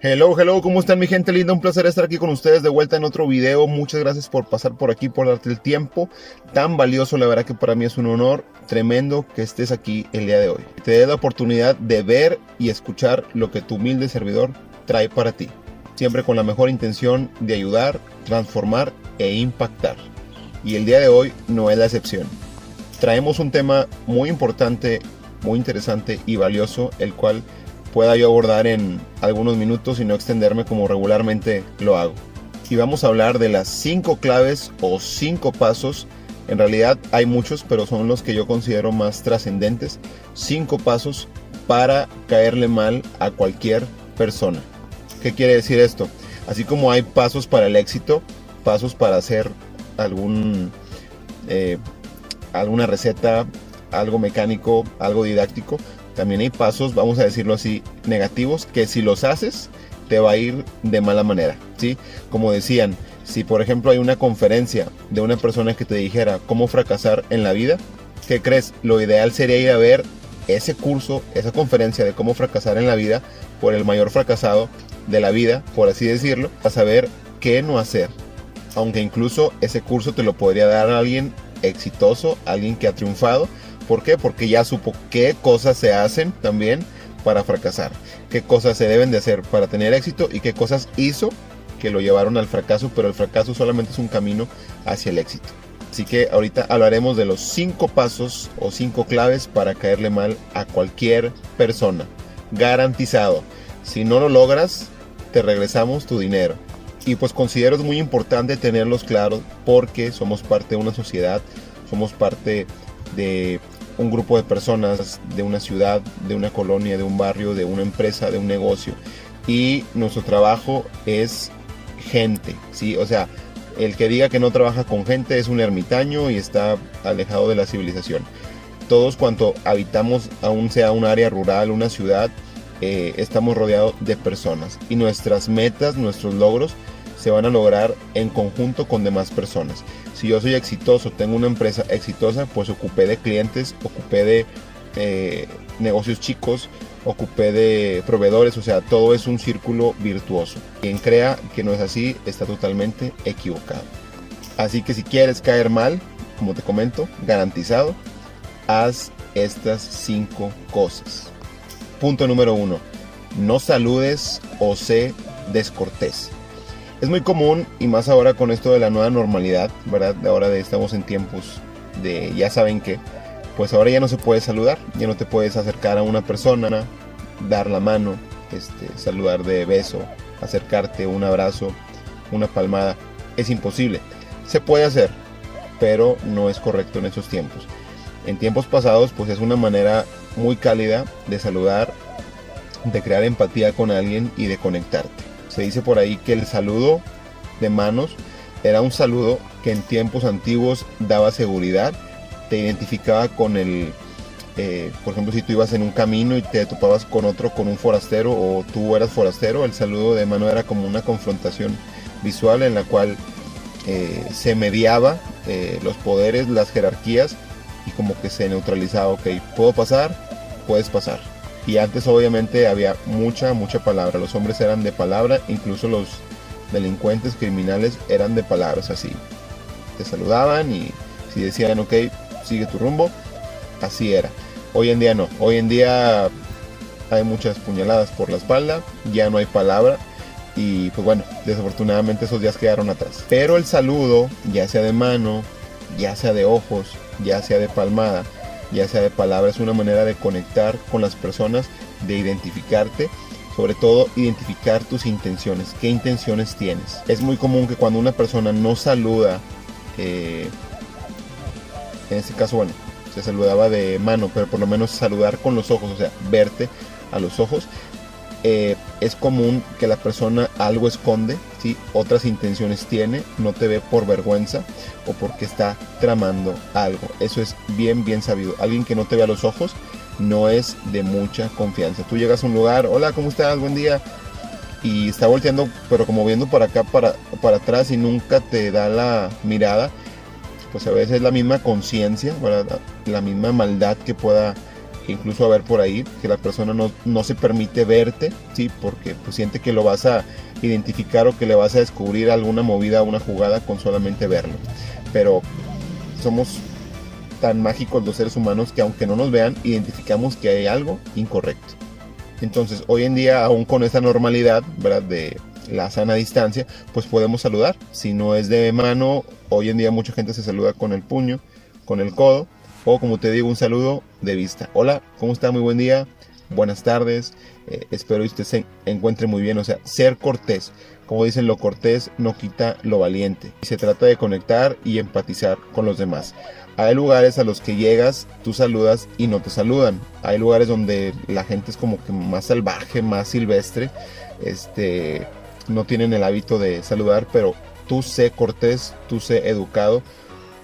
Hello, hello, ¿cómo están mi gente linda? Un placer estar aquí con ustedes de vuelta en otro video. Muchas gracias por pasar por aquí, por darte el tiempo tan valioso. La verdad que para mí es un honor tremendo que estés aquí el día de hoy. Te dé la oportunidad de ver y escuchar lo que tu humilde servidor trae para ti. Siempre con la mejor intención de ayudar, transformar e impactar. Y el día de hoy no es la excepción. Traemos un tema muy importante, muy interesante y valioso, el cual pueda yo abordar en algunos minutos y no extenderme como regularmente lo hago. Y vamos a hablar de las cinco claves o cinco pasos. En realidad hay muchos, pero son los que yo considero más trascendentes. Cinco pasos para caerle mal a cualquier persona. ¿Qué quiere decir esto? Así como hay pasos para el éxito, pasos para hacer algún, eh, alguna receta, algo mecánico, algo didáctico, también hay pasos, vamos a decirlo así, negativos, que si los haces, te va a ir de mala manera, ¿sí? Como decían, si por ejemplo hay una conferencia de una persona que te dijera cómo fracasar en la vida, ¿qué crees? Lo ideal sería ir a ver ese curso, esa conferencia de cómo fracasar en la vida por el mayor fracasado de la vida, por así decirlo, a saber qué no hacer. Aunque incluso ese curso te lo podría dar alguien exitoso, alguien que ha triunfado, ¿Por qué? Porque ya supo qué cosas se hacen también para fracasar, qué cosas se deben de hacer para tener éxito y qué cosas hizo que lo llevaron al fracaso, pero el fracaso solamente es un camino hacia el éxito. Así que ahorita hablaremos de los cinco pasos o cinco claves para caerle mal a cualquier persona. Garantizado. Si no lo logras, te regresamos tu dinero. Y pues considero es muy importante tenerlos claros porque somos parte de una sociedad, somos parte de un grupo de personas de una ciudad, de una colonia, de un barrio, de una empresa, de un negocio. Y nuestro trabajo es gente, ¿sí? O sea, el que diga que no trabaja con gente es un ermitaño y está alejado de la civilización. Todos cuanto habitamos, aún sea un área rural, una ciudad, eh, estamos rodeados de personas. Y nuestras metas, nuestros logros, se van a lograr en conjunto con demás personas si yo soy exitoso, tengo una empresa exitosa, pues ocupé de clientes, ocupé de eh, negocios chicos, ocupé de proveedores, o sea, todo es un círculo virtuoso. Quien crea que no es así está totalmente equivocado. Así que si quieres caer mal, como te comento, garantizado, haz estas cinco cosas. Punto número uno, no saludes o sé descortés. Es muy común y más ahora con esto de la nueva normalidad, ¿verdad? Ahora de estamos en tiempos de ya saben que, pues ahora ya no se puede saludar, ya no te puedes acercar a una persona, dar la mano, este, saludar de beso, acercarte, un abrazo, una palmada, es imposible. Se puede hacer, pero no es correcto en esos tiempos. En tiempos pasados, pues es una manera muy cálida de saludar, de crear empatía con alguien y de conectarte. Se dice por ahí que el saludo de manos era un saludo que en tiempos antiguos daba seguridad, te identificaba con el, eh, por ejemplo, si tú ibas en un camino y te topabas con otro, con un forastero o tú eras forastero, el saludo de mano era como una confrontación visual en la cual eh, se mediaba eh, los poderes, las jerarquías y como que se neutralizaba, ok, puedo pasar, puedes pasar. Y antes obviamente había mucha, mucha palabra. Los hombres eran de palabra, incluso los delincuentes criminales eran de palabras así. Te saludaban y si decían, ok, sigue tu rumbo, así era. Hoy en día no. Hoy en día hay muchas puñaladas por la espalda, ya no hay palabra. Y pues bueno, desafortunadamente esos días quedaron atrás. Pero el saludo, ya sea de mano, ya sea de ojos, ya sea de palmada, ya sea de palabras, una manera de conectar con las personas, de identificarte, sobre todo identificar tus intenciones, qué intenciones tienes. Es muy común que cuando una persona no saluda, eh, en este caso, bueno, se saludaba de mano, pero por lo menos saludar con los ojos, o sea, verte a los ojos, eh, es común que la persona algo esconde, ¿sí? otras intenciones tiene, no te ve por vergüenza o porque está tramando algo. Eso es bien, bien sabido. Alguien que no te ve a los ojos no es de mucha confianza. Tú llegas a un lugar, hola, ¿cómo estás? Buen día. Y está volteando, pero como viendo para acá, para, para atrás y nunca te da la mirada. Pues a veces es la misma conciencia, la misma maldad que pueda incluso a ver por ahí que la persona no, no se permite verte, ¿sí? Porque pues, siente que lo vas a identificar o que le vas a descubrir alguna movida, una jugada con solamente verlo. Pero somos tan mágicos los seres humanos que aunque no nos vean, identificamos que hay algo incorrecto. Entonces, hoy en día, aún con esta normalidad, ¿verdad? De la sana distancia, pues podemos saludar. Si no es de mano, hoy en día mucha gente se saluda con el puño, con el codo, o como te digo, un saludo de vista. Hola, ¿cómo está? Muy buen día, buenas tardes, eh, espero que usted se encuentre muy bien. O sea, ser cortés. Como dicen, lo cortés no quita lo valiente. Se trata de conectar y empatizar con los demás. Hay lugares a los que llegas, tú saludas y no te saludan. Hay lugares donde la gente es como que más salvaje, más silvestre. Este, no tienen el hábito de saludar, pero tú sé cortés, tú sé educado,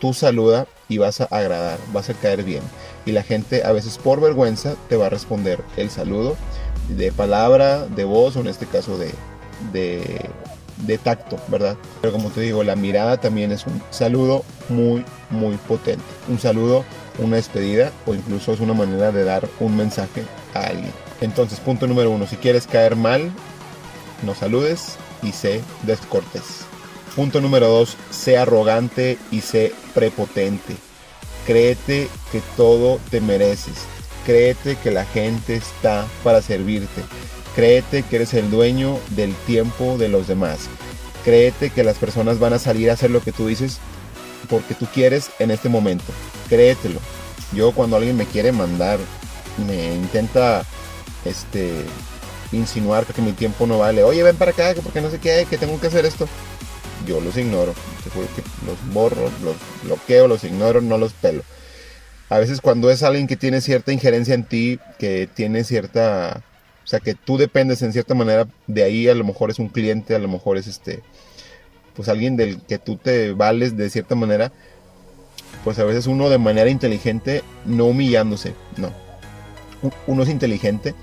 tú saluda y vas a agradar, vas a caer bien. Y la gente a veces por vergüenza te va a responder el saludo de palabra, de voz o en este caso de, de, de tacto, ¿verdad? Pero como te digo, la mirada también es un saludo muy, muy potente. Un saludo, una despedida o incluso es una manera de dar un mensaje a alguien. Entonces, punto número uno, si quieres caer mal, no saludes y sé descortés. Punto número dos, sé arrogante y sé prepotente. Créete que todo te mereces. Créete que la gente está para servirte. Créete que eres el dueño del tiempo de los demás. Créete que las personas van a salir a hacer lo que tú dices porque tú quieres en este momento. Créetelo. Yo cuando alguien me quiere mandar, me intenta este insinuar que mi tiempo no vale. Oye, ven para acá, que porque no sé qué, que tengo que hacer esto. Yo los ignoro. Los borro, los bloqueo, los ignoro, no los pelo. A veces cuando es alguien que tiene cierta injerencia en ti, que tiene cierta... O sea, que tú dependes en cierta manera de ahí, a lo mejor es un cliente, a lo mejor es este... Pues alguien del que tú te vales de cierta manera, pues a veces uno de manera inteligente, no humillándose, no. Uno es inteligente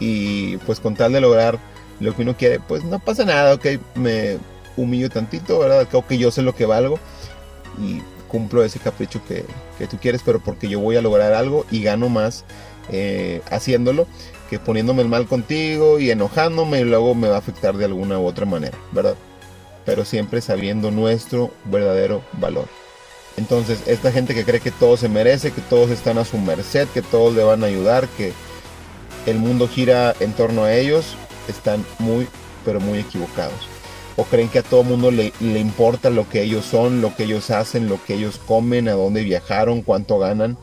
y pues con tal de lograr lo que uno quiere, pues no pasa nada, ok, me humillo tantito, ¿verdad? Creo que yo sé lo que valgo y cumplo ese capricho que, tú quieres, pero porque yo voy a lograr algo y gano más eh, haciéndolo que poniéndome el mal contigo y enojándome y luego me va a afectar de alguna u otra manera, ¿verdad? Pero siempre sabiendo nuestro verdadero valor. Entonces, esta gente que cree que todo se merece, que todos están a su merced, que todos le van a ayudar, que el mundo gira en torno a ellos, están muy, pero muy equivocados. O creen que a todo mundo le, le, importa lo que ellos son, lo que ellos hacen, lo que ellos comen, a dónde viajaron, cuánto ganan.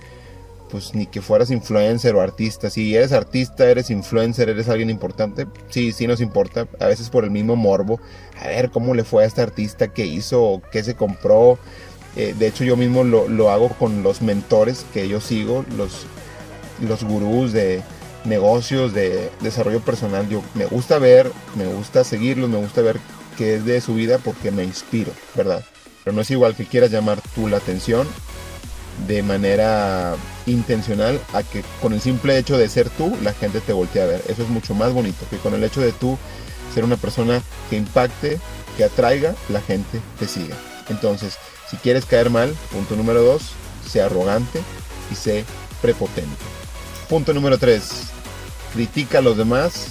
Pues ni que fueras influencer o artista. Si eres artista, eres influencer, eres alguien importante, sí, sí nos importa. A veces por el mismo morbo. A ver cómo le fue a este artista, qué hizo, qué se compró. Eh, de hecho, yo mismo lo, lo, hago con los mentores que yo sigo, los, los gurús de, negocios, de desarrollo personal. Yo me gusta ver, me gusta seguirlos, me gusta ver qué es de su vida porque me inspiro, ¿verdad? Pero no es igual que quieras llamar tú la atención de manera intencional a que con el simple hecho de ser tú la gente te voltee a ver. Eso es mucho más bonito que con el hecho de tú ser una persona que impacte, que atraiga, la gente te siga. Entonces, si quieres caer mal, punto número dos, sé arrogante y sé prepotente. Punto número 3 critica a los demás,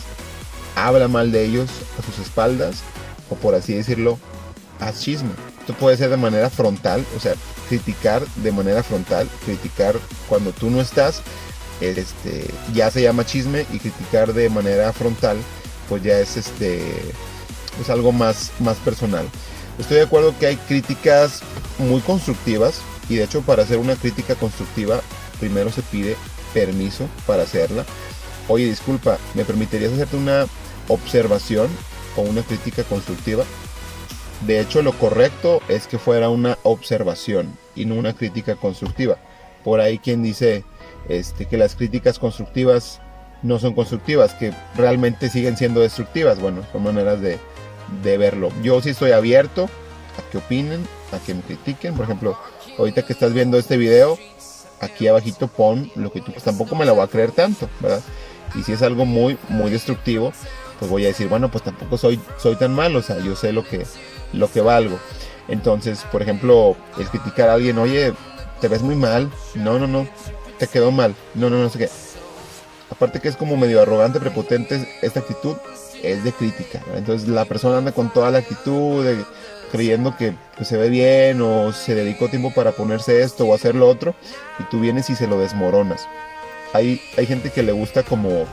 habla mal de ellos a sus espaldas, o por así decirlo, haz chisme. Esto puede ser de manera frontal, o sea, criticar de manera frontal, criticar cuando tú no estás, este, ya se llama chisme y criticar de manera frontal, pues ya es este, es algo más, más personal. Estoy de acuerdo que hay críticas muy constructivas y de hecho para hacer una crítica constructiva primero se pide permiso para hacerla oye, disculpa, ¿me permitirías hacerte una observación o una crítica constructiva? De hecho, lo correcto es que fuera una observación y no una crítica constructiva. Por ahí quien dice este, que las críticas constructivas no son constructivas, que realmente siguen siendo destructivas. Bueno, son maneras de, de verlo. Yo sí estoy abierto a que opinen, a que me critiquen. Por ejemplo, ahorita que estás viendo este video, aquí abajito pon lo que tú, pues tampoco me lo voy a creer tanto, ¿verdad? Y si es algo muy, muy destructivo, pues voy a decir, bueno, pues tampoco soy, soy tan malo, o sea, yo sé lo que, lo que valgo. Entonces, por ejemplo, el criticar a alguien, oye, te ves muy mal, no, no, no, te quedó mal, no, no, no sé qué. aparte que es como medio arrogante, prepotente, esta actitud es de crítica. Entonces la persona anda con toda la actitud de creyendo que se ve bien o se dedicó tiempo para ponerse esto o hacer lo otro y tú vienes y se lo desmoronas. Hay, hay gente que le gusta como,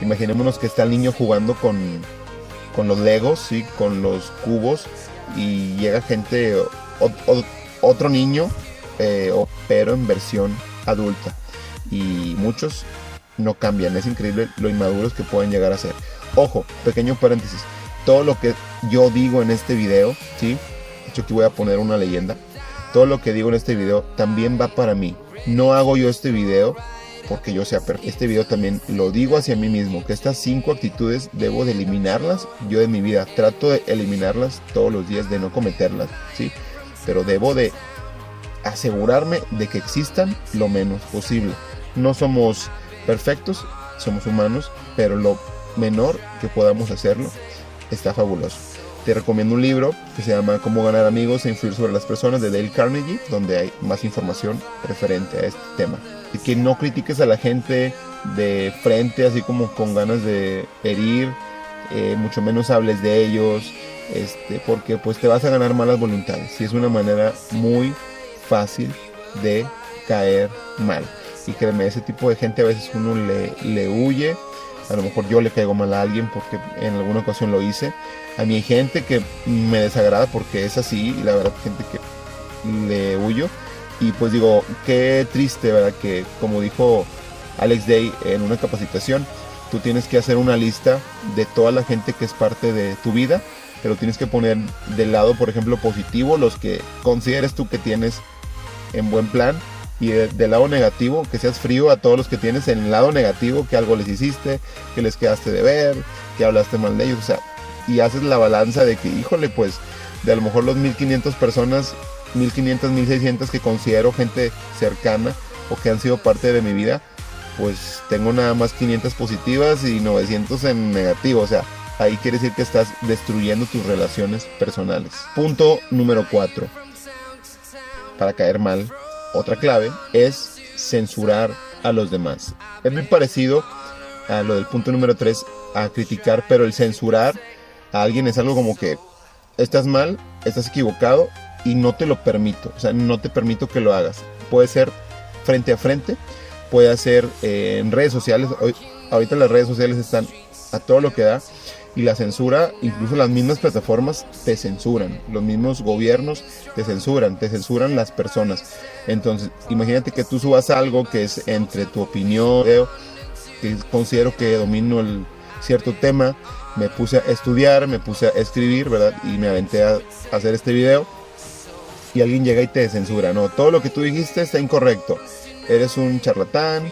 imaginémonos que está el niño jugando con, con los legos, ¿sí? con los cubos y llega gente, otro niño, eh, pero en versión adulta. Y muchos no cambian, es increíble lo inmaduros que pueden llegar a ser. Ojo, pequeño paréntesis, todo lo que yo digo en este video, ¿sí? De hecho aquí voy a poner una leyenda. Todo lo que digo en este video también va para mí. No hago yo este video porque yo sea perfecto. Este video también lo digo hacia mí mismo, que estas cinco actitudes debo de eliminarlas yo de mi vida. Trato de eliminarlas todos los días, de no cometerlas, ¿sí? Pero debo de asegurarme de que existan lo menos posible. No somos perfectos, somos humanos, pero lo menor que podamos hacerlo está fabuloso. Te recomiendo un libro que se llama Cómo ganar amigos e influir sobre las personas de Dale Carnegie, donde hay más información referente a este tema. Y que no critiques a la gente de frente, así como con ganas de herir, eh, mucho menos hables de ellos, este, porque pues te vas a ganar malas voluntades. Y es una manera muy fácil de caer mal. Y créeme, ese tipo de gente a veces uno le, le huye a lo mejor yo le caigo mal a alguien porque en alguna ocasión lo hice. A mí hay gente que me desagrada porque es así y la verdad gente que le huyo. Y pues digo, qué triste, ¿verdad? Que como dijo Alex Day en una capacitación, tú tienes que hacer una lista de toda la gente que es parte de tu vida, pero tienes que poner del lado, por ejemplo, positivo los que consideres tú que tienes en buen plan y del lado negativo, que seas frío a todos los que tienes en el lado negativo, que algo les hiciste, que les quedaste de ver, que hablaste mal de ellos, o sea, y haces la balanza de que, híjole, pues, de a lo mejor los 1500 personas, 1500, 1600 que considero gente cercana o que han sido parte de mi vida, pues tengo nada más 500 positivas y 900 en negativo, o sea, ahí quiere decir que estás destruyendo tus relaciones personales. Punto número 4. Para caer mal, otra clave es censurar a los demás. Es muy parecido a lo del punto número 3, a criticar, pero el censurar a alguien es algo como que estás mal, estás equivocado y no te lo permito. O sea, no te permito que lo hagas. Puede ser frente a frente, puede ser eh, en redes sociales. Hoy, ahorita las redes sociales están a todo lo que da y la censura, incluso las mismas plataformas te censuran, los mismos gobiernos te censuran, te censuran las personas. Entonces, imagínate que tú subas algo que es entre tu opinión, que considero que domino el cierto tema, me puse a estudiar, me puse a escribir, ¿verdad? Y me aventé a hacer este video y alguien llega y te censura, ¿no? Todo lo que tú dijiste está incorrecto, eres un charlatán,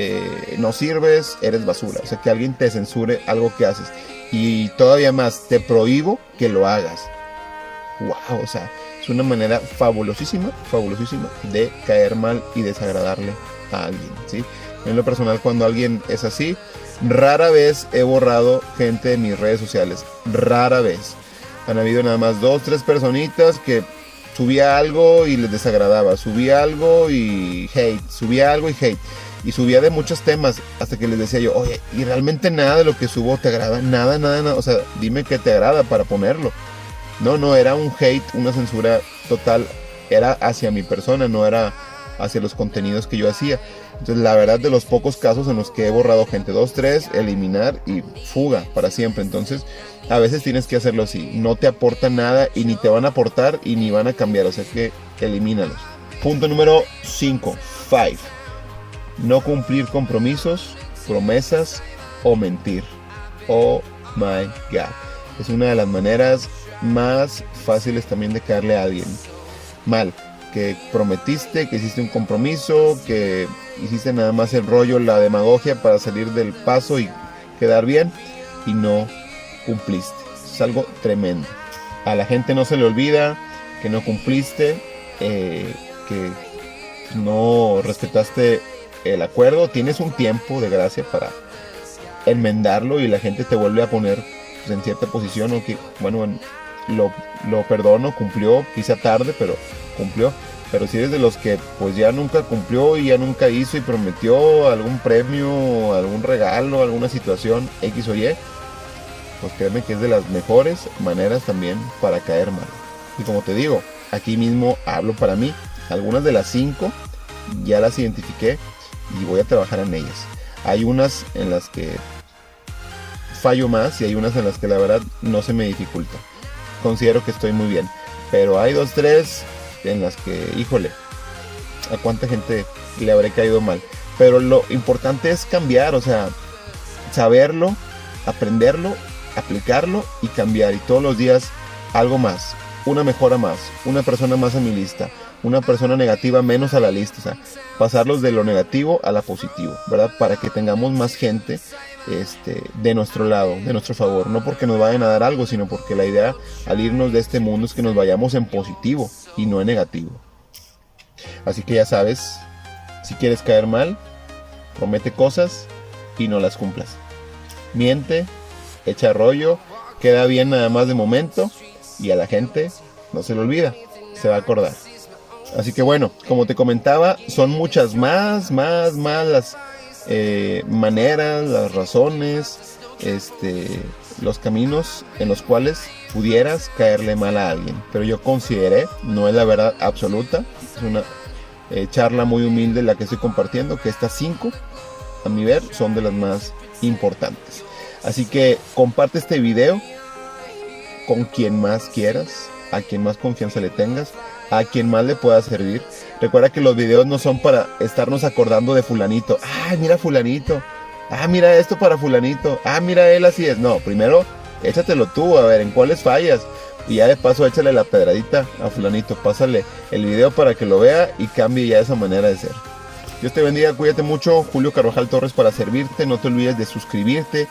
eh, no sirves, eres basura. O sea, que alguien te censure algo que haces y todavía más, te prohíbo que lo hagas. Wow, o sea, es una manera fabulosísima, fabulosísima de caer mal y desagradarle a alguien, ¿sí? En lo personal, cuando alguien es así, rara vez he borrado gente de mis redes sociales, rara vez. Han habido nada más dos, tres personitas que subía algo y les desagradaba, subía algo y hate, subía algo y hate y subía de muchos temas hasta que les decía yo, oye, y realmente nada de lo que subo te agrada, nada, nada, nada, o sea, dime qué te agrada para ponerlo. No, no, era un hate, una censura total, era hacia mi persona, no era hacia los contenidos que yo hacía. Entonces, la verdad, de los pocos casos en los que he borrado gente, dos, tres, eliminar y fuga para siempre. Entonces, a veces tienes que hacerlo así. No te aporta nada y ni te van a aportar y ni van a cambiar. O sea que elimínalos. Punto número 5. 5 no cumplir compromisos, promesas o mentir. Oh my god. Es una de las maneras más fáciles también de caerle a alguien. Mal. Que prometiste, que hiciste un compromiso, que hiciste nada más el rollo, la demagogia para salir del paso y quedar bien y no cumpliste. Es algo tremendo. A la gente no se le olvida que no cumpliste, eh, que no respetaste el acuerdo, tienes un tiempo de gracia para enmendarlo y la gente te vuelve a poner en cierta posición o que, bueno, lo, lo perdono, cumplió, quizá tarde, pero cumplió. Pero si eres de los que pues ya nunca cumplió y ya nunca hizo y prometió algún premio, algún regalo, alguna situación X o Y, pues créeme que es de las mejores maneras también para caer mal. Y como te digo, aquí mismo hablo para mí. Algunas de las cinco ya las identifiqué y voy a trabajar en ellas. Hay unas en las que fallo más y hay unas en las que la verdad no se me dificulta. Considero que estoy muy bien. Pero hay dos, tres en las que, híjole, a cuánta gente le habré caído mal. Pero lo importante es cambiar, o sea, saberlo, aprenderlo, aplicarlo y cambiar. Y todos los días algo más, una mejora más, una persona más a mi lista, una persona negativa menos a la lista. O sea, pasarlos de lo negativo a la positivo, ¿verdad? Para que tengamos más gente este, de nuestro lado, de nuestro favor. No porque nos vayan a dar algo, sino porque la idea al irnos de este mundo es que nos vayamos en positivo y no en negativo. Así que ya sabes, si quieres caer mal, promete cosas y no las cumplas. Miente, echa rollo, queda bien nada más de momento y a la gente no se le olvida, se va a acordar. Así que bueno, como te comentaba, son muchas más, más, más las eh, maneras, las razones, este, los caminos en los cuales pudieras caerle mal a alguien. Pero yo consideré, no es la verdad absoluta, es una eh, charla muy humilde la que estoy compartiendo, que estas cinco, a mi ver, son de las más importantes. Así que comparte este video con quien más quieras, a quien más confianza le tengas, a quien más le pueda servir. Recuerda que los videos no son para estarnos acordando de fulanito. Ah, mira fulanito. Ah, mira esto para fulanito. Ah, mira él así es. No, primero échatelo tú, a ver en cuáles fallas. Y ya de paso échale la pedradita a fulanito. Pásale el video para que lo vea y cambie ya esa manera de ser. Dios te bendiga, cuídate mucho. Julio Carvajal Torres para servirte. No te olvides de suscribirte.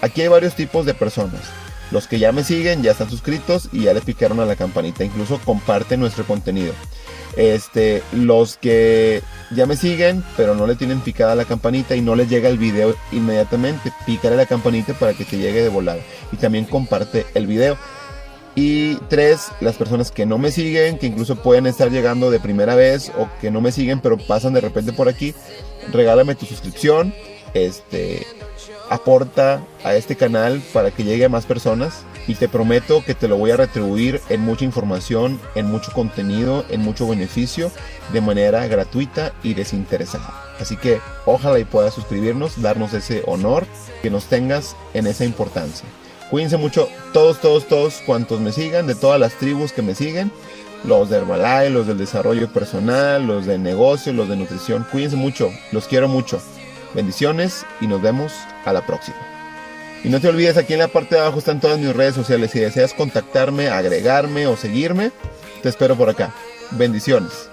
Aquí hay varios tipos de personas. Los que ya me siguen ya están suscritos y ya le picaron a la campanita. Incluso comparten nuestro contenido. Este, los que ya me siguen, pero no le tienen picada la campanita y no les llega el video inmediatamente, pícale la campanita para que te llegue de volada. Y también comparte el video. Y tres, las personas que no me siguen, que incluso pueden estar llegando de primera vez o que no me siguen, pero pasan de repente por aquí, regálame tu suscripción. Este, aporta a este canal para que llegue a más personas y te prometo que te lo voy a retribuir en mucha información, en mucho contenido, en mucho beneficio, de manera gratuita y desinteresada. Así que ojalá y puedas suscribirnos, darnos ese honor, que nos tengas en esa importancia. Cuídense mucho todos, todos, todos cuantos me sigan, de todas las tribus que me siguen, los de Herbalife, los del desarrollo personal, los de negocio, los de nutrición. Cuídense mucho, los quiero mucho. Bendiciones y nos vemos a la próxima. Y no te olvides, aquí en la parte de abajo están todas mis redes sociales. Si deseas contactarme, agregarme o seguirme, te espero por acá. Bendiciones.